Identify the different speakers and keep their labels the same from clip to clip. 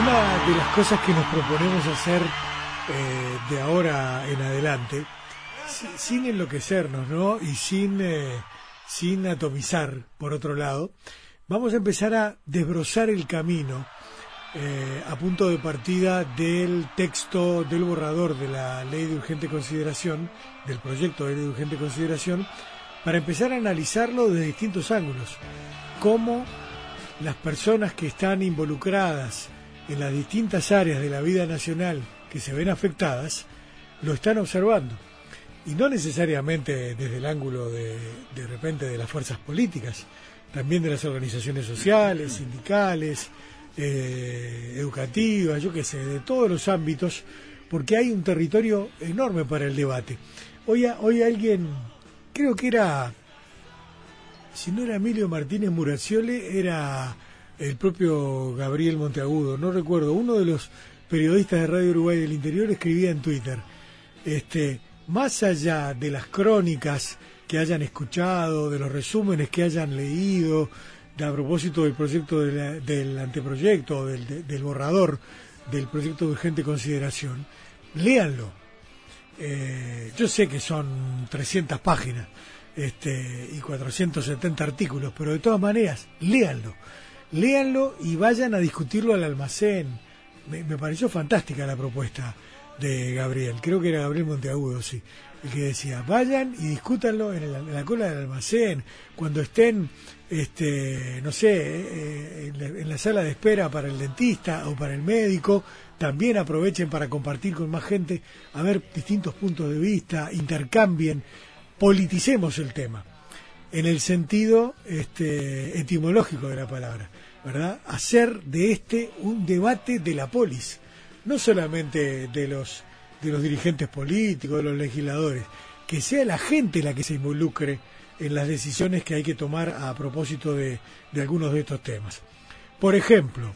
Speaker 1: Una de las cosas que nos proponemos hacer eh, de ahora en adelante, sin enloquecernos, ¿no? Y sin, eh, sin atomizar, por otro lado, vamos a empezar a desbrozar el camino eh, a punto de partida del texto del borrador de la ley de urgente consideración, del proyecto de ley de urgente consideración, para empezar a analizarlo desde distintos ángulos. Cómo las personas que están involucradas en las distintas áreas de la vida nacional que se ven afectadas, lo están observando. Y no necesariamente desde el ángulo de, de repente de las fuerzas políticas, también de las organizaciones sociales, sindicales, eh, educativas, yo qué sé, de todos los ámbitos, porque hay un territorio enorme para el debate. Hoy, hoy alguien, creo que era, si no era Emilio Martínez Muraciole, era el propio Gabriel Monteagudo, no recuerdo, uno de los periodistas de Radio Uruguay del Interior escribía en Twitter, este, más allá de las crónicas que hayan escuchado, de los resúmenes que hayan leído, de, a propósito del proyecto del anteproyecto, del, del borrador del proyecto de urgente consideración, léanlo. Eh, yo sé que son 300 páginas este, y 470 artículos, pero de todas maneras, léanlo léanlo y vayan a discutirlo al almacén. Me, pareció fantástica la propuesta de Gabriel, creo que era Gabriel Monteagudo, sí, el que decía, vayan y discútanlo en, la cola del almacén, cuando estén, este, no sé, eh, en, la, sala de espera para el dentista o para el médico, también aprovechen para compartir con más gente, a ver distintos puntos de vista, intercambien, politicemos el tema, en el sentido este, etimológico de la palabra. ¿Verdad? Hacer de este un debate de la polis, no solamente de los, de los dirigentes políticos, de los legisladores, que sea la gente la que se involucre en las decisiones que hay que tomar a propósito de, algunos de estos temas. Por ejemplo,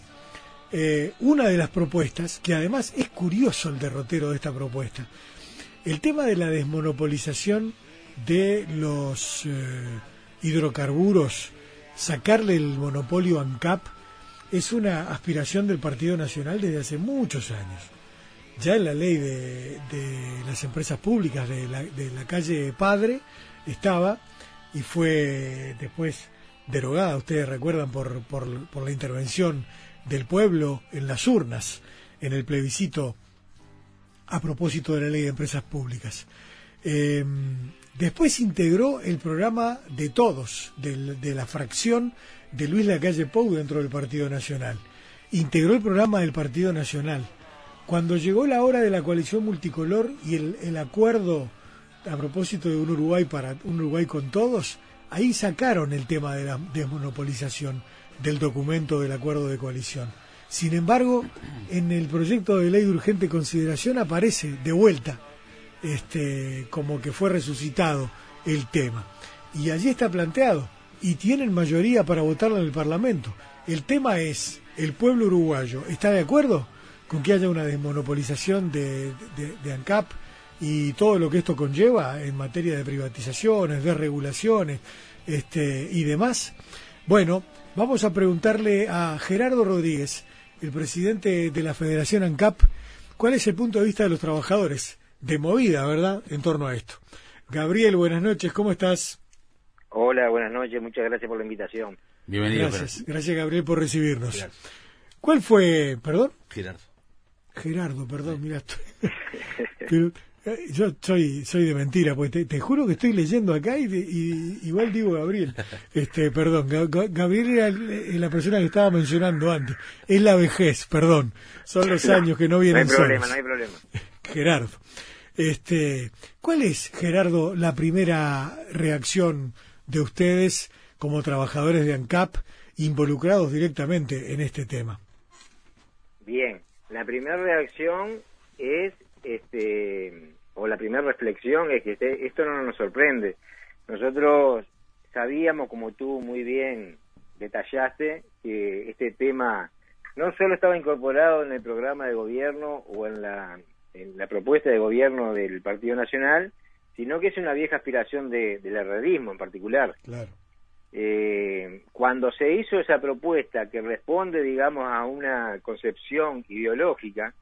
Speaker 1: eh, una de las propuestas, que además es curioso el derrotero de esta propuesta, el tema de la desmonopolización de los eh, hidrocarburos sacarle el monopolio a ANCAP es una aspiración del Partido Nacional desde hace muchos años. Ya en la ley de, las empresas públicas de la, de la calle Padre estaba y fue después derogada, ustedes recuerdan, por, por, por, la intervención del pueblo en las urnas, en el plebiscito a propósito de la ley de empresas públicas. Eh, Después integró el programa de todos, de la fracción de Luis Lacalle Pou dentro del Partido Nacional. Integró el programa del Partido Nacional. Cuando llegó la hora de la coalición multicolor y el, acuerdo a propósito de un Uruguay para un Uruguay con todos, ahí sacaron el tema de la desmonopolización del documento del acuerdo de coalición. Sin embargo, en el proyecto de ley de urgente consideración aparece de vuelta este, como que fue resucitado el tema. Y allí está planteado, y tienen mayoría para votarlo en el Parlamento. El tema es, ¿el pueblo uruguayo está de acuerdo con que haya una desmonopolización de, de, ANCAP y todo lo que esto conlleva en materia de privatizaciones, de regulaciones este, y demás? Bueno, vamos a preguntarle a Gerardo Rodríguez, el presidente de la Federación ANCAP, cuál es el punto de vista de los trabajadores de movida, ¿verdad?, en torno a esto. Gabriel, buenas noches, ¿cómo estás?
Speaker 2: Hola, buenas noches, muchas gracias por la invitación.
Speaker 1: Bienvenido. Gracias, gracias Gabriel por recibirnos. ¿Cuál fue, perdón?
Speaker 3: Gerardo.
Speaker 1: Gerardo, perdón, mira, eh, yo soy soy de mentira, pues te, juro que estoy leyendo acá y, igual digo Gabriel. Este, perdón, Gabriel era la persona que estaba mencionando antes. Es la vejez, perdón. Son los años que no vienen
Speaker 2: No hay problema, no hay problema.
Speaker 1: Gerardo. Este, ¿Cuál es, Gerardo, la primera reacción de ustedes como trabajadores de ANCAP involucrados directamente en este tema?
Speaker 2: Bien, la primera reacción es, este, o la primera reflexión es que este, esto no nos sorprende. Nosotros sabíamos, como tú muy bien detallaste, que este tema no solo estaba incorporado en el programa de gobierno o en la en la propuesta de gobierno del Partido Nacional, sino que es una vieja aspiración de, del herrerismo en particular.
Speaker 1: Claro.
Speaker 2: Eh, cuando se hizo esa propuesta que responde, digamos, a una concepción ideológica,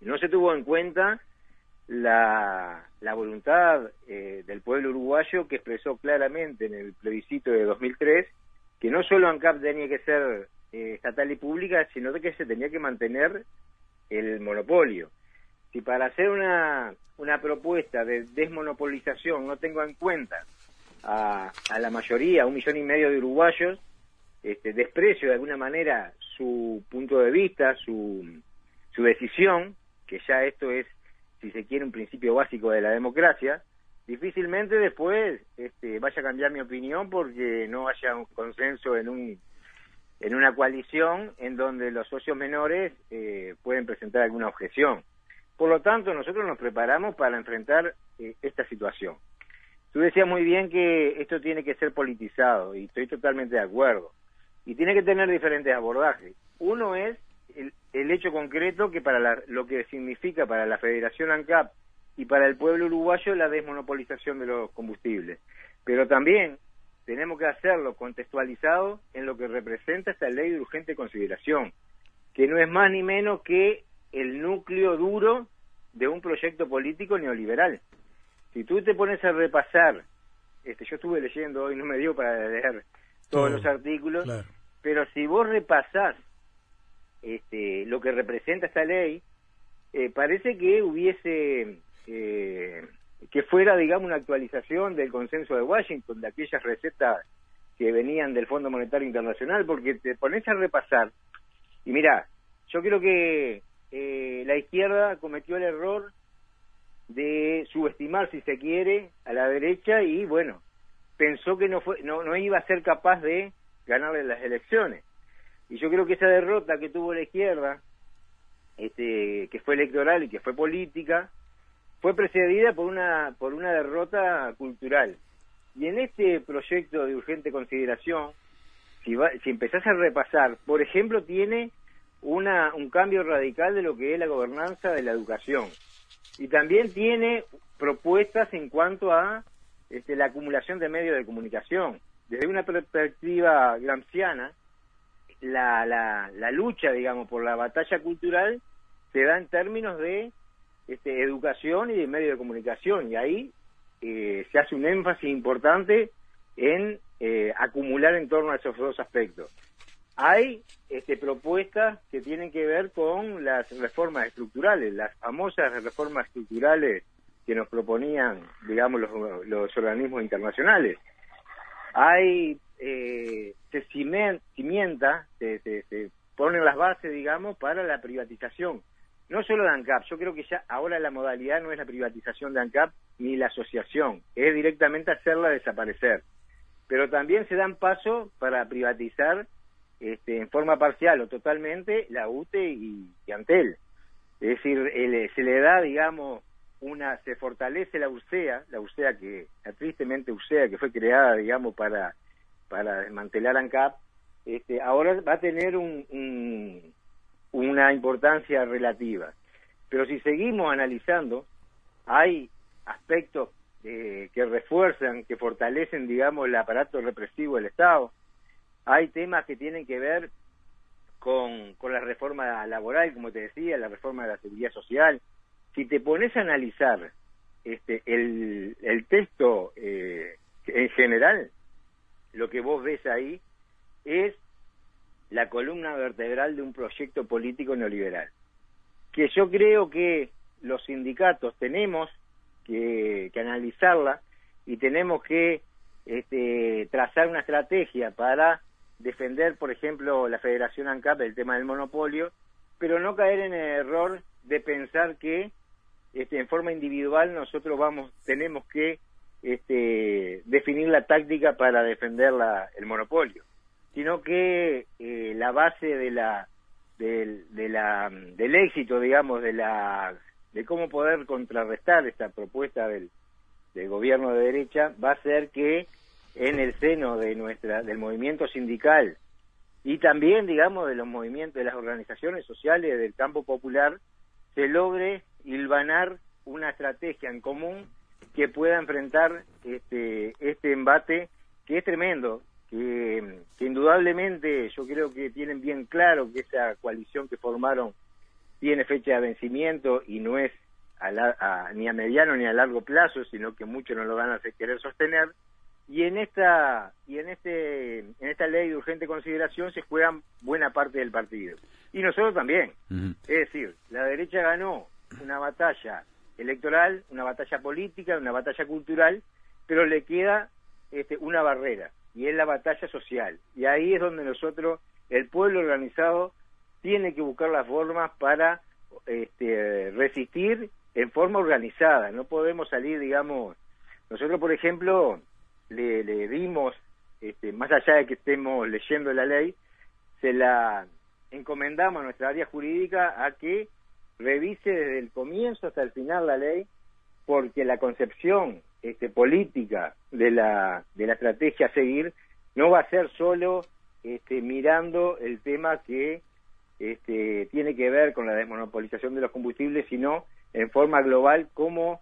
Speaker 2: no se tuvo en cuenta la, la voluntad eh, del pueblo uruguayo que expresó claramente en el plebiscito de 2003 que no solo ANCAP tenía que ser eh, estatal y pública, sino que se tenía que mantener el monopolio. Si para hacer una, una propuesta de desmonopolización no tengo en cuenta a, a la mayoría, un millón y medio de uruguayos, este, desprecio de alguna manera su punto de vista, su, su decisión, que ya esto es, si se quiere, un principio básico de la democracia, difícilmente después este, vaya a cambiar mi opinión porque no haya un consenso en un en una coalición en donde los socios menores eh, pueden presentar alguna objeción. Por lo tanto, nosotros nos preparamos para enfrentar eh, esta situación. Tú decías muy bien que esto tiene que ser politizado y estoy totalmente de acuerdo. Y tiene que tener diferentes abordajes. Uno es el, hecho concreto que para lo que significa para la Federación ANCAP y para el pueblo uruguayo la desmonopolización de los combustibles. Pero también tenemos que hacerlo contextualizado en lo que representa esta ley de urgente consideración, que no es más ni menos que el núcleo duro de un proyecto político neoliberal. Si tú te pones a repasar, este, yo estuve leyendo hoy, no me dio para leer todos los artículos, pero si vos repasás este, lo que representa esta ley, eh, parece que hubiese eh, que fuera, digamos, una actualización del consenso de Washington, de aquellas recetas que venían del Fondo Monetario Internacional, porque te pones a repasar, y mira, yo creo que eh, la izquierda cometió el error de subestimar, si se quiere, a la derecha y, bueno, pensó que no, fue, no, no iba a ser capaz de ganarle las elecciones. Y yo creo que esa derrota que tuvo la izquierda, este, que fue electoral y que fue política, fue precedida por una, por una derrota cultural. Y en este proyecto de urgente consideración, si, si empezás a repasar, por ejemplo, tiene una, un cambio radical de lo que es la gobernanza de la educación. Y también tiene propuestas en cuanto a este, la acumulación de medios de comunicación. Desde una perspectiva gramsciana, la, la, la lucha, digamos, por la batalla cultural se da en términos de este, educación y de medio de comunicación, y ahí eh, se hace un énfasis importante en eh, acumular en torno a esos dos aspectos. Hay este, propuestas que tienen que ver con las reformas estructurales, las famosas reformas estructurales que nos proponían, digamos, los, organismos internacionales. Hay, eh, se cimienta, se, se, se ponen las bases, digamos, para la privatización no solo de ANCAP, yo creo que ya ahora la modalidad no es la privatización de ANCAP ni la asociación, es directamente hacerla desaparecer. Pero también se dan paso para privatizar este, en forma parcial o totalmente la UTE y, Antel. Es decir, se le da, digamos, una, se fortalece la UCEA, la UCEA que, la tristemente UCEA que fue creada, digamos, para, para desmantelar ANCAP, este, ahora va a tener un una importancia relativa. Pero si seguimos analizando, hay aspectos eh, que refuerzan, que fortalecen, digamos, el aparato represivo del Estado. Hay temas que tienen que ver con, con la reforma laboral, como te decía, la reforma de la seguridad social. Si te pones a analizar este, el, el texto eh, en general, lo que vos ves ahí es la columna vertebral de un proyecto político neoliberal, que yo creo que los sindicatos tenemos que, analizarla y tenemos que este, trazar una estrategia para defender, por ejemplo, la Federación ANCAP el tema del monopolio, pero no caer en el error de pensar que este, en forma individual nosotros vamos tenemos que este, definir la táctica para defender el monopolio sino que eh, la base de la del, de la, del éxito, digamos, de la de cómo poder contrarrestar esta propuesta del, del gobierno de derecha va a ser que en el seno de nuestra del movimiento sindical y también, digamos, de los movimientos de las organizaciones sociales del campo popular se logre hilvanar una estrategia en común que pueda enfrentar este este embate que es tremendo que, indudablemente yo creo que tienen bien claro que esa coalición que formaron tiene fecha de vencimiento y no es ni a mediano ni a largo plazo, sino que muchos no lo van a querer sostener. Y en esta y en este en esta ley de urgente consideración se juegan buena parte del partido y nosotros también. Es decir, la derecha ganó una batalla electoral, una batalla política, una batalla cultural, pero le queda este, una barrera y es la batalla social. Y ahí es donde nosotros, el pueblo organizado, tiene que buscar las formas para este, resistir en forma organizada. No podemos salir, digamos, nosotros, por ejemplo, le, le dimos, este, más allá de que estemos leyendo la ley, se la encomendamos a nuestra área jurídica a que revise desde el comienzo hasta el final la ley, porque la concepción este, política de la, de la estrategia a seguir no va a ser solo este, mirando el tema que este, tiene que ver con la desmonopolización de los combustibles, sino en forma global cómo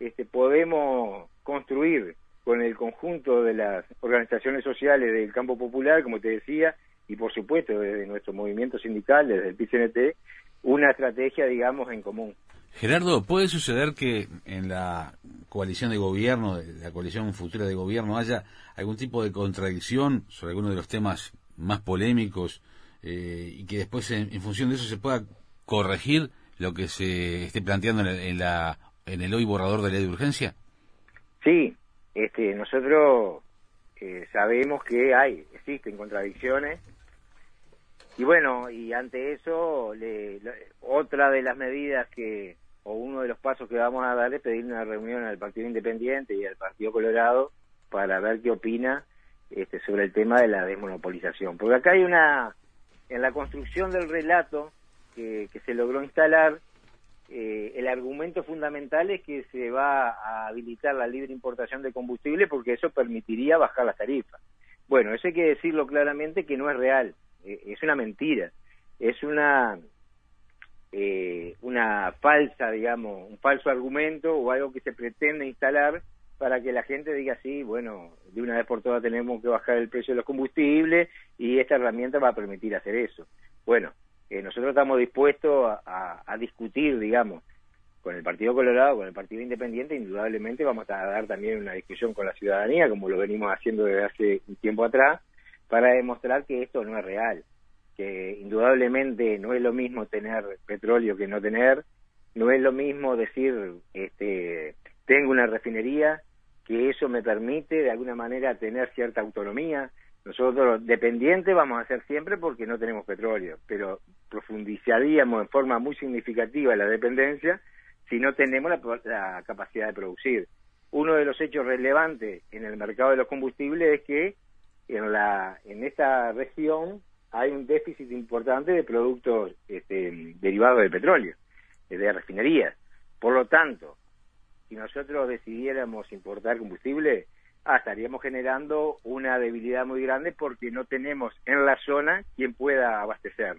Speaker 2: este, podemos construir con el conjunto de las organizaciones sociales del campo popular, como te decía, y por supuesto desde nuestro movimiento sindical, desde el PCNT, una estrategia, digamos, en común.
Speaker 3: Gerardo, ¿puede suceder que en la coalición de gobierno, la coalición futura de gobierno, haya algún tipo de contradicción sobre alguno de los temas más polémicos eh, y que después, en, función de eso, se pueda corregir lo que se esté planteando en, la, en el hoy borrador de ley de urgencia?
Speaker 2: Sí, este, nosotros eh, sabemos que hay, existen contradicciones y bueno, y ante eso, le, otra de las medidas que, o uno de los pasos que vamos a dar es pedir una reunión al Partido Independiente y al Partido Colorado para ver qué opina este, sobre el tema de la desmonopolización. Porque acá hay una, en la construcción del relato que, que se logró instalar, eh, el argumento fundamental es que se va a habilitar la libre importación de combustible porque eso permitiría bajar las tarifas. Bueno, eso hay que decirlo claramente que no es real. Eh, es una mentira, es una eh, una falsa, digamos, un falso argumento o algo que se pretende instalar para que la gente diga sí, bueno, de una vez por todas tenemos que bajar el precio de los combustibles y esta herramienta va a permitir hacer eso. Bueno, eh, nosotros estamos dispuestos a, a, discutir, digamos, con el Partido Colorado, con el Partido Independiente, indudablemente vamos a dar también una discusión con la ciudadanía, como lo venimos haciendo desde hace un tiempo atrás, para demostrar que esto no es real, que indudablemente no es lo mismo tener petróleo que no tener, no es lo mismo decir, este, tengo una refinería, que eso me permite de alguna manera tener cierta autonomía. Nosotros dependientes vamos a ser siempre porque no tenemos petróleo, pero profundizaríamos en forma muy significativa la dependencia si no tenemos la capacidad de producir. Uno de los hechos relevantes en el mercado de los combustibles es que en la en esta región hay un déficit importante de productos este, derivados del petróleo, de refinerías. Por lo tanto, si nosotros decidiéramos importar combustible, ah, estaríamos generando una debilidad muy grande porque no tenemos en la zona quien pueda abastecer.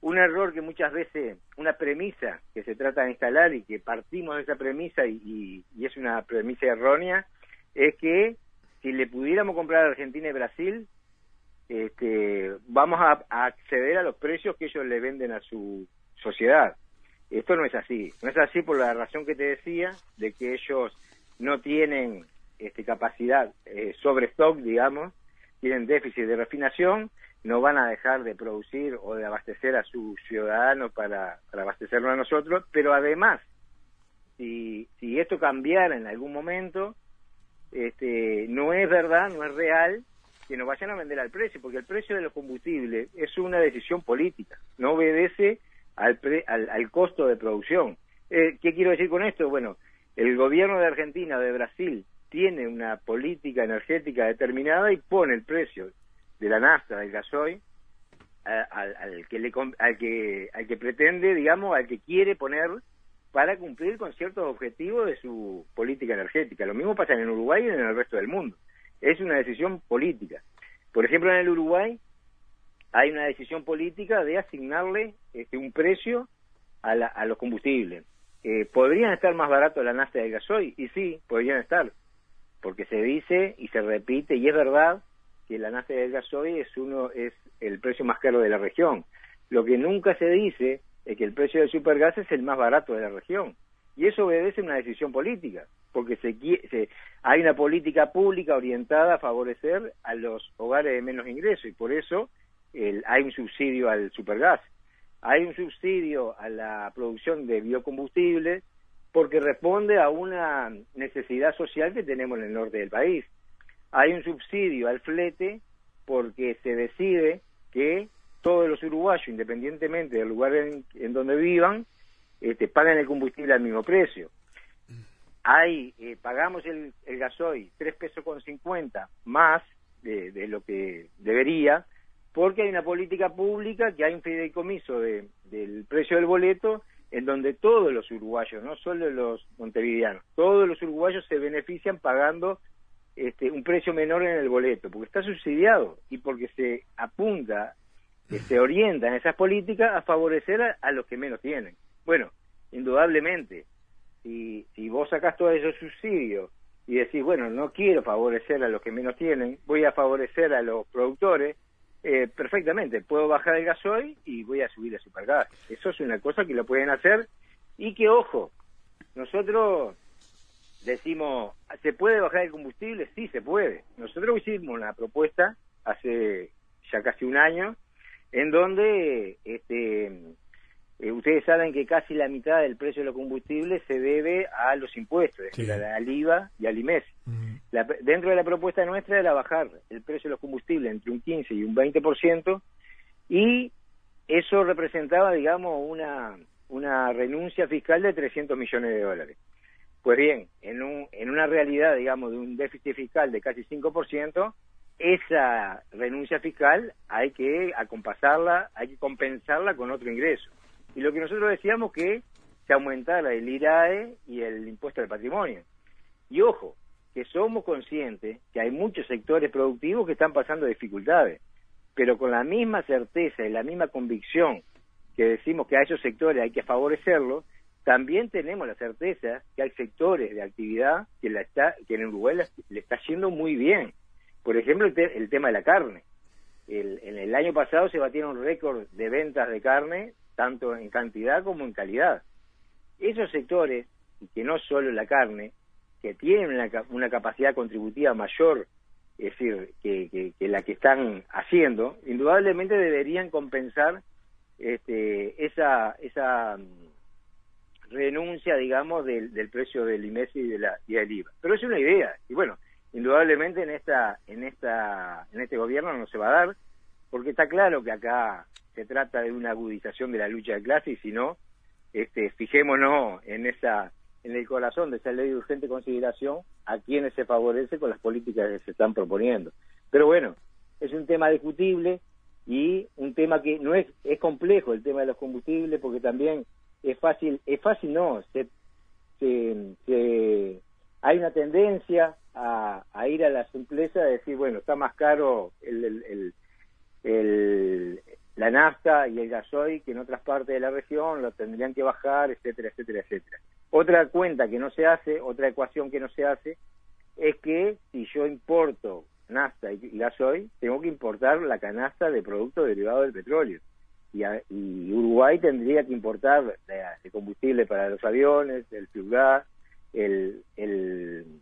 Speaker 2: Un error que muchas veces, una premisa que se trata de instalar y que partimos de esa premisa y es una premisa errónea, es que si le pudiéramos comprar a Argentina y Brasil, este, vamos a, acceder a los precios que ellos le venden a su sociedad. Esto no es así. No es así por la razón que te decía, de que ellos no tienen este, capacidad eh, sobre stock, digamos, tienen déficit de refinación, no van a dejar de producir o de abastecer a sus ciudadanos para, para abastecernos a nosotros, pero además, si, si esto cambiara en algún momento, este, no es verdad, no es real que nos vayan a vender al precio, porque el precio de los combustibles es una decisión política, no obedece al, al, costo de producción. Eh, ¿Qué quiero decir con esto? Bueno, el gobierno de Argentina de Brasil tiene una política energética determinada y pone el precio de la nafta, del gasoil, al, que le, al, que, al que pretende, digamos, al que quiere poner para cumplir con ciertos objetivos de su política energética. Lo mismo pasa en Uruguay y en el resto del mundo. Es una decisión política. Por ejemplo, en el Uruguay hay una decisión política de asignarle este, un precio a, a los combustibles. Eh, ¿Podrían estar más baratos la nafta del gasoil? Y sí, podrían estar, porque se dice y se repite, y es verdad, que la nafta del gasoil es uno es el precio más caro de la región. Lo que nunca se dice es que el precio del supergas es el más barato de la región. Y eso obedece a una decisión política, porque se, se, hay una política pública orientada a favorecer a los hogares de menos ingresos y por eso el, hay un subsidio al supergas. Hay un subsidio a la producción de biocombustibles porque responde a una necesidad social que tenemos en el norte del país. Hay un subsidio al flete porque se decide que todos los uruguayos, independientemente del lugar en, donde vivan, este, pagan el combustible al mismo precio. Hay, eh, pagamos el, el, gasoil 3 pesos con 50 más de, de, lo que debería, porque hay una política pública que hay un fideicomiso de, del precio del boleto en donde todos los uruguayos, no solo los montevideanos, todos los uruguayos se benefician pagando este, un precio menor en el boleto, porque está subsidiado y porque se apunta, se orienta en esas políticas a favorecer a, los que menos tienen. Bueno, indudablemente, si, si vos sacás todos esos subsidios y decís, bueno, no quiero favorecer a los que menos tienen, voy a favorecer a los productores, eh, perfectamente, puedo bajar el gasoil y voy a subir el supergas. Eso es una cosa que lo pueden hacer y que, ojo, nosotros decimos, ¿se puede bajar el combustible? Sí, se puede. Nosotros hicimos una propuesta hace ya casi un año en donde este, eh, ustedes saben que casi la mitad del precio de los combustibles se debe a los impuestos, es decir, al IVA y al IMES. dentro de la propuesta nuestra era bajar el precio de los combustibles entre un 15 y un 20% y eso representaba, digamos, una, una renuncia fiscal de 300 millones de dólares. Pues bien, en, un, en una realidad, digamos, de un déficit fiscal de casi 5%, esa renuncia fiscal hay que acompasarla, hay que compensarla con otro ingreso. Y lo que nosotros decíamos que se aumentara el IRAE y el impuesto al patrimonio. Y ojo, que somos conscientes que hay muchos sectores productivos que están pasando dificultades, pero con la misma certeza y la misma convicción que decimos que a esos sectores hay que favorecerlos, también tenemos la certeza que hay sectores de actividad que, la está, que en Uruguay le está yendo muy bien. Por ejemplo, el, tema de la carne. El, en el año pasado se batieron récord de ventas de carne tanto en cantidad como en calidad. Esos sectores, y que no solo la carne, que tienen una, capacidad contributiva mayor, es decir, que, la que están haciendo, indudablemente deberían compensar este, esa, esa mm, renuncia, digamos, del, del precio del IMES y, de la, y del IVA. Pero es una idea, y bueno, indudablemente en esta, en esta, en este gobierno no se va a dar, porque está claro que acá se trata de una agudización de la lucha de clases y si no, este, fijémonos en esa en el corazón de esa ley de urgente consideración a quienes se favorece con las políticas que se están proponiendo. Pero bueno, es un tema discutible y un tema que no es es complejo el tema de los combustibles porque también es fácil es fácil no se, se, hay una tendencia a, ir a las empresas a decir bueno está más caro el, el, el, la nafta y el gasoil que en otras partes de la región lo tendrían que bajar, etcétera, etcétera, etcétera. Otra cuenta que no se hace, otra ecuación que no se hace, es que si yo importo nafta y gasoil, tengo que importar la canasta de productos derivados del petróleo. Y, y Uruguay tendría que importar el combustible para los aviones, el fuel el, el,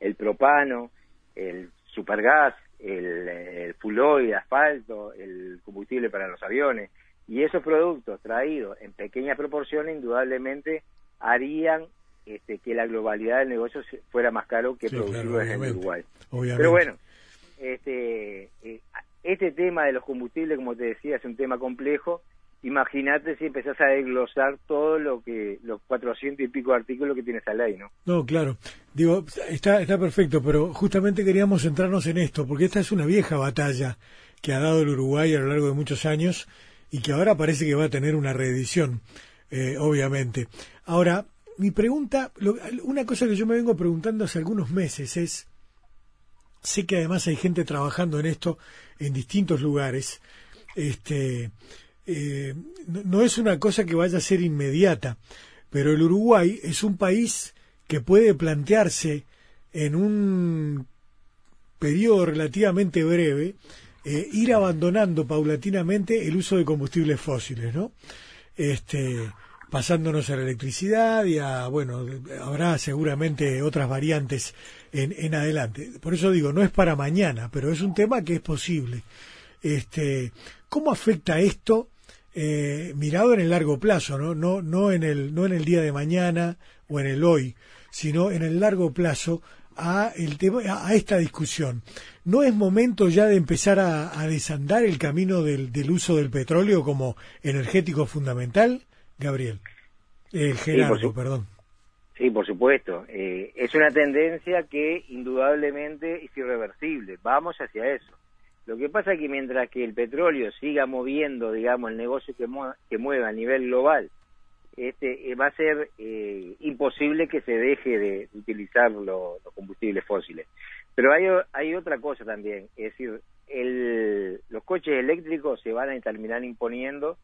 Speaker 2: el propano, el supergas, el, el fuloid, asfalto, el combustible para los aviones. Y esos productos traídos en pequeñas proporciones indudablemente harían este, que la globalidad del negocio fuera más caro que producirlo en Uruguay. Pero bueno, este, eh, este tema de los combustibles, como te decía, es un tema complejo imagínate si empezás a desglosar todo lo que los 400 y pico artículos que tiene esa ley, ¿no?
Speaker 1: No, claro. Digo, está está perfecto, pero justamente queríamos centrarnos en esto, porque esta es una vieja batalla que ha dado el Uruguay a lo largo de muchos años y que ahora parece que va a tener una reedición, eh, obviamente. Ahora, mi pregunta, una cosa que yo me vengo preguntando hace algunos meses es, sé que además hay gente trabajando en esto en distintos lugares, este, eh, no, es una cosa que vaya a ser inmediata, pero el Uruguay es un país que puede plantearse en un periodo relativamente breve, eh, ir abandonando paulatinamente el uso de combustibles fósiles, ¿no? Este, pasándonos a la electricidad y a, bueno, habrá seguramente otras variantes en, en adelante. Por eso digo, no es para mañana, pero es un tema que es posible. Este, ¿Cómo afecta esto eh, mirado en el largo plazo, ¿no? No, no, en el, no en el día de mañana o en el hoy, sino en el largo plazo a, el tema, a, esta discusión. ¿No es momento ya de empezar a, desandar el camino del, del, uso del petróleo como energético fundamental, Gabriel? Eh, Gerardo, perdón.
Speaker 2: Sí, por supuesto. Eh, es una tendencia que indudablemente es irreversible. Vamos hacia eso. Lo que pasa es que mientras que el petróleo siga moviendo, digamos, el negocio que, que mueva a nivel global, este, eh, va a ser eh, imposible que se deje de utilizar los combustibles fósiles. Pero hay, hay otra cosa también, es decir, el, los coches eléctricos se van a terminar imponiendo,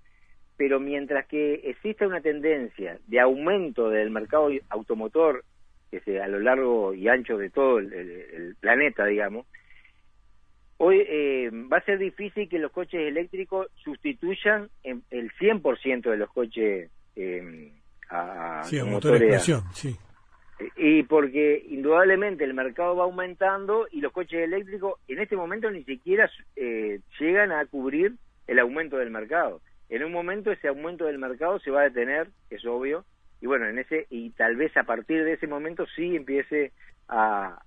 Speaker 2: pero mientras que exista una tendencia de aumento del mercado automotor, a lo largo y ancho de todo el, planeta, digamos, hoy eh, va a ser difícil que los coches eléctricos sustituyan el 100% de los coches eh, a,
Speaker 1: sí, a motores sí.
Speaker 2: Y porque indudablemente el mercado va aumentando y los coches eléctricos en este momento ni siquiera eh, llegan a cubrir el aumento del mercado. En un momento ese aumento del mercado se va a detener, es obvio, y bueno, en ese y tal vez a partir de ese momento sí empiece a,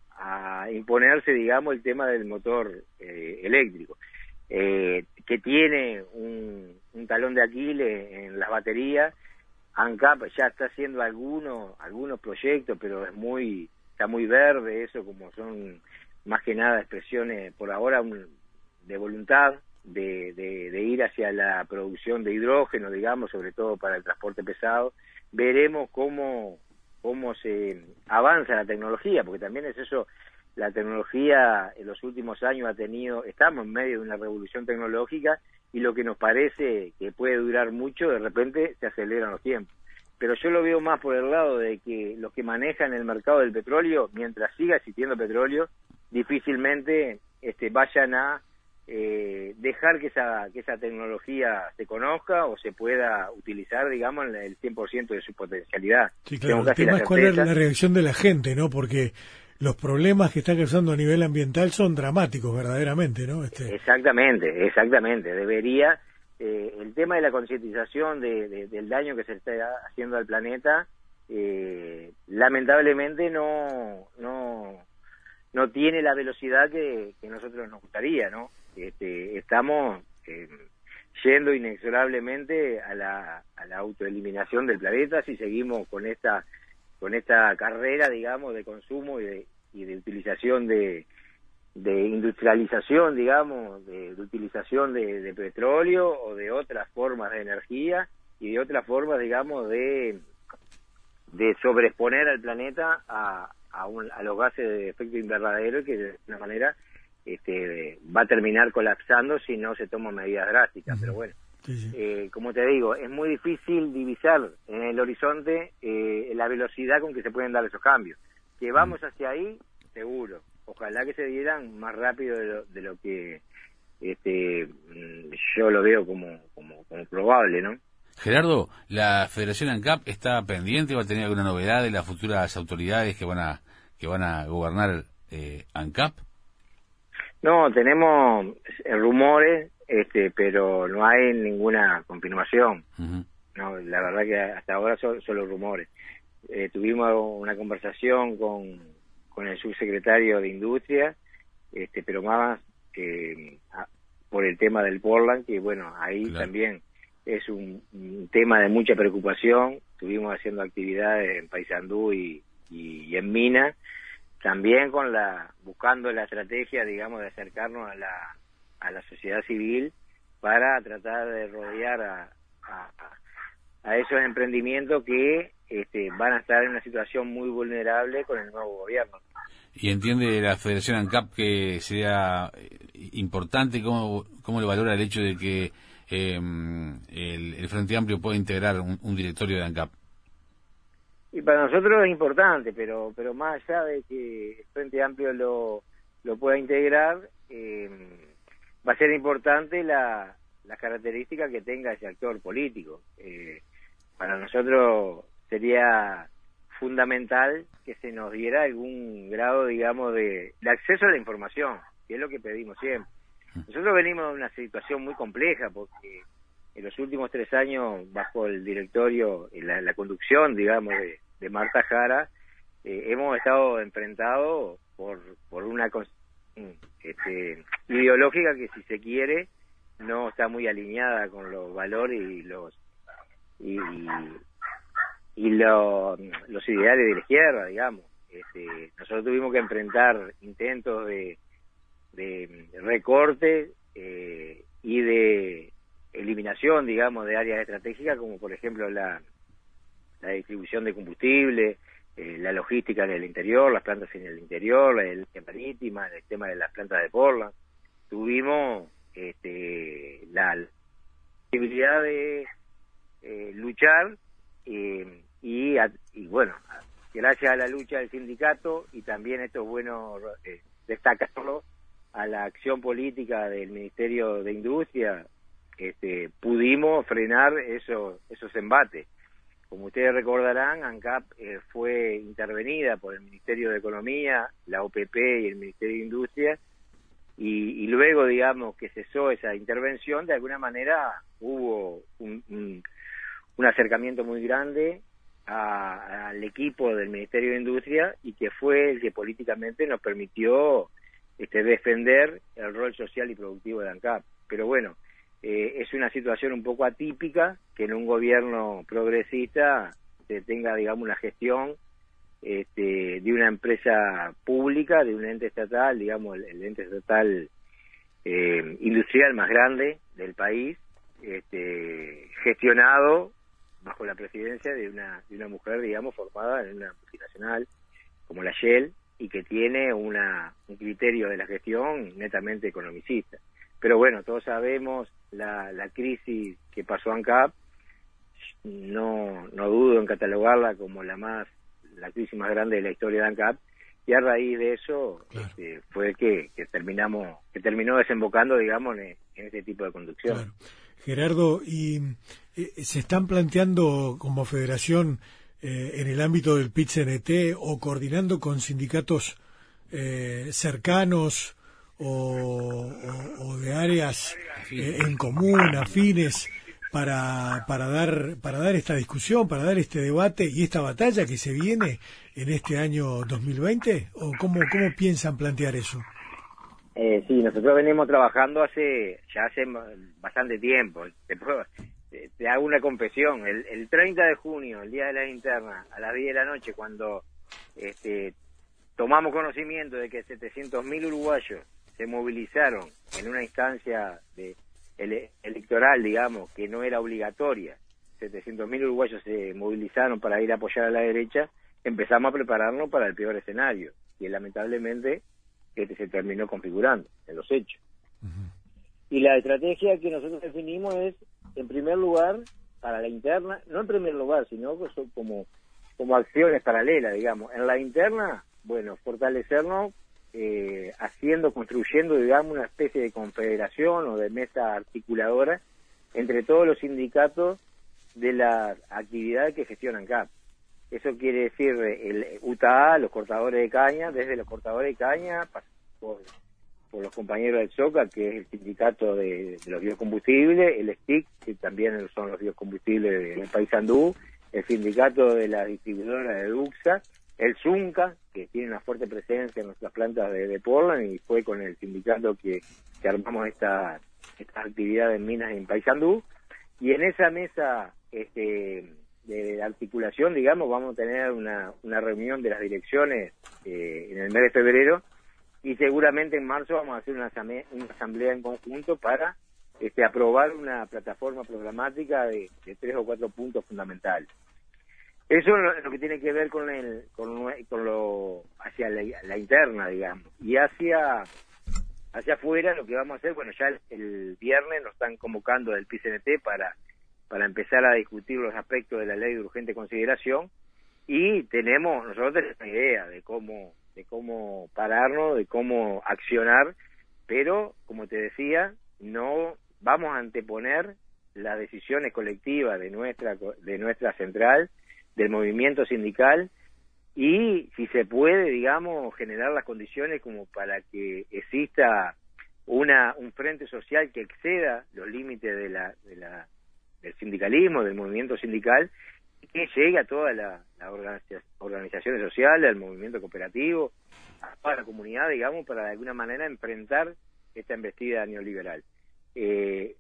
Speaker 2: imponerse, digamos, el tema del motor eh, eléctrico, eh, que tiene un, un talón de Aquiles en las baterías ANCAP ya está haciendo algunos algunos proyectos, pero es muy está muy verde eso, como son más que nada expresiones por ahora de voluntad de, de, ir hacia la producción de hidrógeno, digamos, sobre todo para el transporte pesado. Veremos cómo cómo se avanza la tecnología, porque también es eso, la tecnología en los últimos años ha tenido, estamos en medio de una revolución tecnológica y lo que nos parece que puede durar mucho, de repente se aceleran los tiempos. Pero yo lo veo más por el lado de que los que manejan el mercado del petróleo, mientras siga existiendo petróleo, difícilmente este, vayan a eh, dejar que esa, que esa tecnología se conozca o se pueda utilizar, digamos, en el 100% de su potencialidad.
Speaker 1: Sí, claro. El tema es cuál es la reacción de la gente, ¿no? Porque los problemas que están causando a nivel ambiental son dramáticos verdaderamente, ¿no?
Speaker 2: Este... Exactamente, exactamente. Debería, eh, el tema de la concientización de, del daño que se está haciendo al planeta, eh, lamentablemente no, no, no tiene la velocidad que, nosotros nos gustaría, ¿no? Este, estamos eh, yendo inexorablemente a la, a la autoeliminación del planeta si seguimos con esta con esta carrera, digamos, de consumo y de, y de utilización de, de industrialización, digamos, de, utilización de, petróleo o de otras formas de energía y de otras formas, digamos, de, de sobreexponer al planeta a, a, a los gases de efecto invernadero que de una manera este, va a terminar colapsando si no se toman medidas drásticas. Pero bueno, eh, como te digo, es muy difícil divisar en el horizonte eh, la velocidad con que se pueden dar esos cambios. Que vamos hacia ahí, seguro. Ojalá que se dieran más rápido de lo, que este, mm, yo lo veo como, como, probable, ¿no?
Speaker 3: Gerardo, ¿la Federación ANCAP está pendiente? ¿Va a tener alguna novedad de las futuras autoridades que van a, que van a gobernar eh, ANCAP?
Speaker 2: No, tenemos rumores este, pero no hay ninguna confirmación. No, la verdad que hasta ahora son solo rumores. Eh, tuvimos una conversación con, con el subsecretario de Industria, este, pero más eh, por el tema del Portland, que bueno, ahí también es un, tema de mucha preocupación. Estuvimos haciendo actividades en Paysandú y, y, en Mina, también con la buscando la estrategia, digamos, de acercarnos a la a la sociedad civil para tratar de rodear a, a, esos emprendimientos que este, van a estar en una situación muy vulnerable con el nuevo gobierno.
Speaker 3: ¿Y entiende la Federación ANCAP que sería importante? ¿Cómo, cómo le valora el hecho de que em, el, Frente Amplio pueda integrar un, directorio de ANCAP?
Speaker 2: Y para nosotros es importante, pero pero más allá de que el Frente Amplio lo lo pueda integrar, eh, va a ser importante la, las características que tenga ese actor político. Eh, para nosotros sería fundamental que se nos diera algún grado, digamos, de, de acceso a la información, que es lo que pedimos siempre. Nosotros venimos de una situación muy compleja porque en los últimos tres años, bajo el directorio, la, la conducción, digamos, de, Marta Jara, eh, hemos estado enfrentados por, una este, ideológica que, si se quiere, no está muy alineada con los valores y los y, y lo, los ideales de la izquierda, digamos. Este, nosotros tuvimos que enfrentar intentos de, de recorte eh, y de digamos, de áreas estratégicas, como por ejemplo la, la distribución de combustible, eh, la logística en el interior, las plantas en el interior, la línea marítima, el tema de las plantas de Portland. Tuvimos este, la posibilidad de eh, luchar eh, y, y, bueno, gracias a la lucha del sindicato y también esto es bueno destacarlo a la acción política del Ministerio de Industria, este, pudimos frenar esos embates. Como ustedes recordarán, ANCAP eh, fue intervenida por el Ministerio de Economía, la OPP y el Ministerio de Industria, y, y, luego, digamos, que cesó esa intervención, de alguna manera hubo un, un, un acercamiento muy grande al equipo del Ministerio de Industria y que fue el que políticamente nos permitió este, defender el rol social y productivo de ANCAP. Pero bueno, eh, es una situación un poco atípica que en un gobierno progresista se tenga, digamos, una gestión este, de una empresa pública, de un ente estatal, digamos, el, ente estatal eh, industrial más grande del país, este, gestionado bajo la presidencia de una, de una mujer, digamos, formada en una multinacional como la Shell y que tiene una, un criterio de la gestión netamente economicista. Pero bueno, todos sabemos la, la crisis que pasó ANCAP, no, no dudo en catalogarla como la más la crisis más grande de la historia de ANCAP, y a raíz de eso claro. este, fue que, que, terminamos que terminó desembocando digamos en, en este tipo de conducción claro.
Speaker 1: Gerardo y eh, se están planteando como federación eh, en el ámbito del pit -CNT o coordinando con sindicatos eh, cercanos o, o, o, de áreas eh, en común afines para, para dar para dar esta discusión, para dar este debate y esta batalla que se viene en este año 2020 o cómo cómo piensan plantear eso?
Speaker 2: Eh, sí, nosotros venimos trabajando hace ya hace bastante tiempo. Te, puedo, te, te hago una confesión. El, el 30 de junio, el día de la interna, a las 10 de la noche, cuando este, tomamos conocimiento de que 700.000 uruguayos se movilizaron en una instancia de ele electoral, digamos, que no era obligatoria, 700.000 uruguayos se movilizaron para ir a apoyar a la derecha, empezamos a prepararnos para el peor escenario, y lamentablemente este se terminó configurando en los hechos. Uh -huh. Y la estrategia que nosotros definimos es, en primer lugar, para la interna, no en primer lugar, sino como, como acciones paralelas, digamos. En la interna, bueno, fortalecernos eh, haciendo, construyendo, digamos, una especie de confederación o de mesa articuladora entre todos los sindicatos de la actividad que gestionan CAP. Eso quiere decir el UTA, los cortadores de caña, desde los cortadores de caña, por, por los compañeros del SOCA, que es el sindicato de, los biocombustibles, el STIC, que también son los biocombustibles del país andú, el sindicato de la distribuidora de Duxa, el ZUNCA, que tiene una fuerte presencia en nuestras plantas de, de Portland y fue con el sindicato que, armamos esta, esta actividad en minas en Paysandú. Y en esa mesa este, de articulación, digamos, vamos a tener una, una reunión de las direcciones eh, en el mes de febrero y seguramente en marzo vamos a hacer una asamblea, una asamblea en conjunto para este, aprobar una plataforma programática de, de, tres o cuatro puntos fundamentales. Eso es lo, que tiene que ver con, el, con, lo hacia la, interna, digamos, y hacia hacia afuera lo que vamos a hacer, bueno, ya el, el viernes nos están convocando del PCNT para para empezar a discutir los aspectos de la ley de urgente consideración. Y tenemos, nosotros tenemos una idea de cómo de cómo pararnos, de cómo accionar, pero como te decía, no vamos a anteponer las decisiones colectivas de nuestra de nuestra central, del movimiento sindical y si se puede, digamos, generar las condiciones como para que exista una un frente social que exceda los límites de la, de la del sindicalismo, del movimiento sindical, que llegue a todas las organizaciones sociales, al movimiento cooperativo, a toda la comunidad, digamos, para de alguna manera enfrentar esta embestida neoliberal. Eh,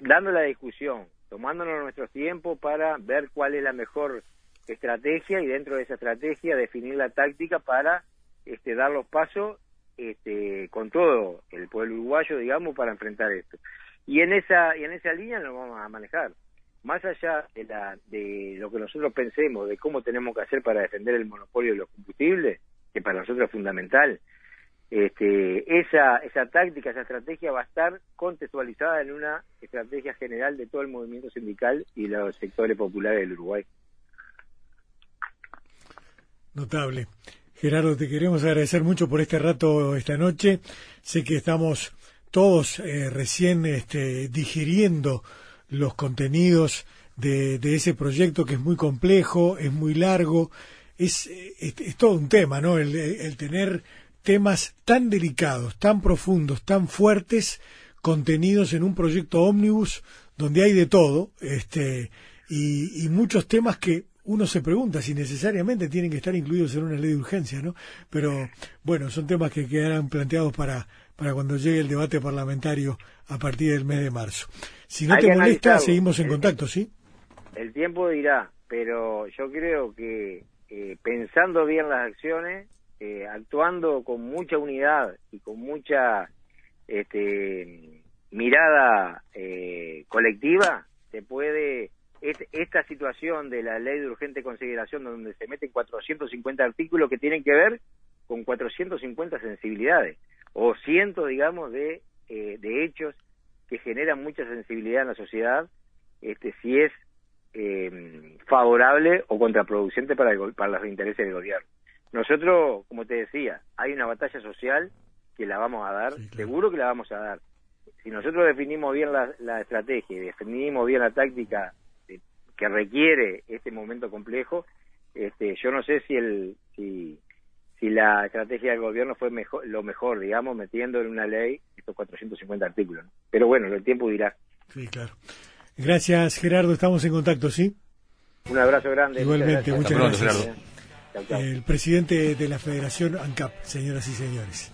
Speaker 2: dando la discusión, tomándonos nuestro tiempo para ver cuál es la mejor estrategia y dentro de esa estrategia definir la táctica para este, dar los pasos este, con todo el pueblo uruguayo, digamos, para enfrentar esto. Y en esa y en esa línea nos vamos a manejar. Más allá de, la, de lo que nosotros pensemos de cómo tenemos que hacer para defender el monopolio de los combustibles, que para nosotros es fundamental, este, esa, esa táctica, esa estrategia va a estar contextualizada en una estrategia general de todo el movimiento sindical y los sectores populares del Uruguay.
Speaker 1: Notable. Gerardo, te queremos agradecer mucho por este rato esta noche. Sé que estamos todos eh, recién este, digiriendo los contenidos de, ese proyecto que es muy complejo, es muy largo, es, es, es todo un tema, ¿no? El, tener temas tan delicados, tan profundos, tan fuertes, contenidos en un proyecto ómnibus donde hay de todo, este, y, y muchos temas que uno se pregunta si necesariamente tienen que estar incluidos en una ley de urgencia, ¿no? Pero bueno, son temas que quedarán planteados para, para cuando llegue el debate parlamentario a partir del mes de marzo. Si no te molesta, seguimos en contacto, ¿sí?
Speaker 2: El tiempo dirá, pero yo creo que eh, pensando bien las acciones, eh, actuando con mucha unidad y con mucha este, mirada eh, colectiva, se puede esta situación de la ley de urgente consideración donde se meten 450 artículos que tienen que ver con 450 sensibilidades o cientos, digamos, de, eh, de hechos que generan mucha sensibilidad en la sociedad, este, si es eh, favorable o contraproducente para, para los intereses del gobierno. Nosotros, como te decía, hay una batalla social que la vamos a dar, seguro que la vamos a dar. Si nosotros definimos bien la, la estrategia y definimos bien la táctica que requiere este momento complejo, este, yo no sé si el si, si la estrategia del gobierno fue mejor, lo mejor, digamos, metiendo en una ley estos 450 artículos. Pero bueno, el tiempo dirá.
Speaker 1: Sí, claro. Gracias, Gerardo. Estamos en contacto, ¿sí?
Speaker 2: Un abrazo grande.
Speaker 1: Igualmente, muchas gracias. El presidente de la Federación ANCAP, señoras y señores.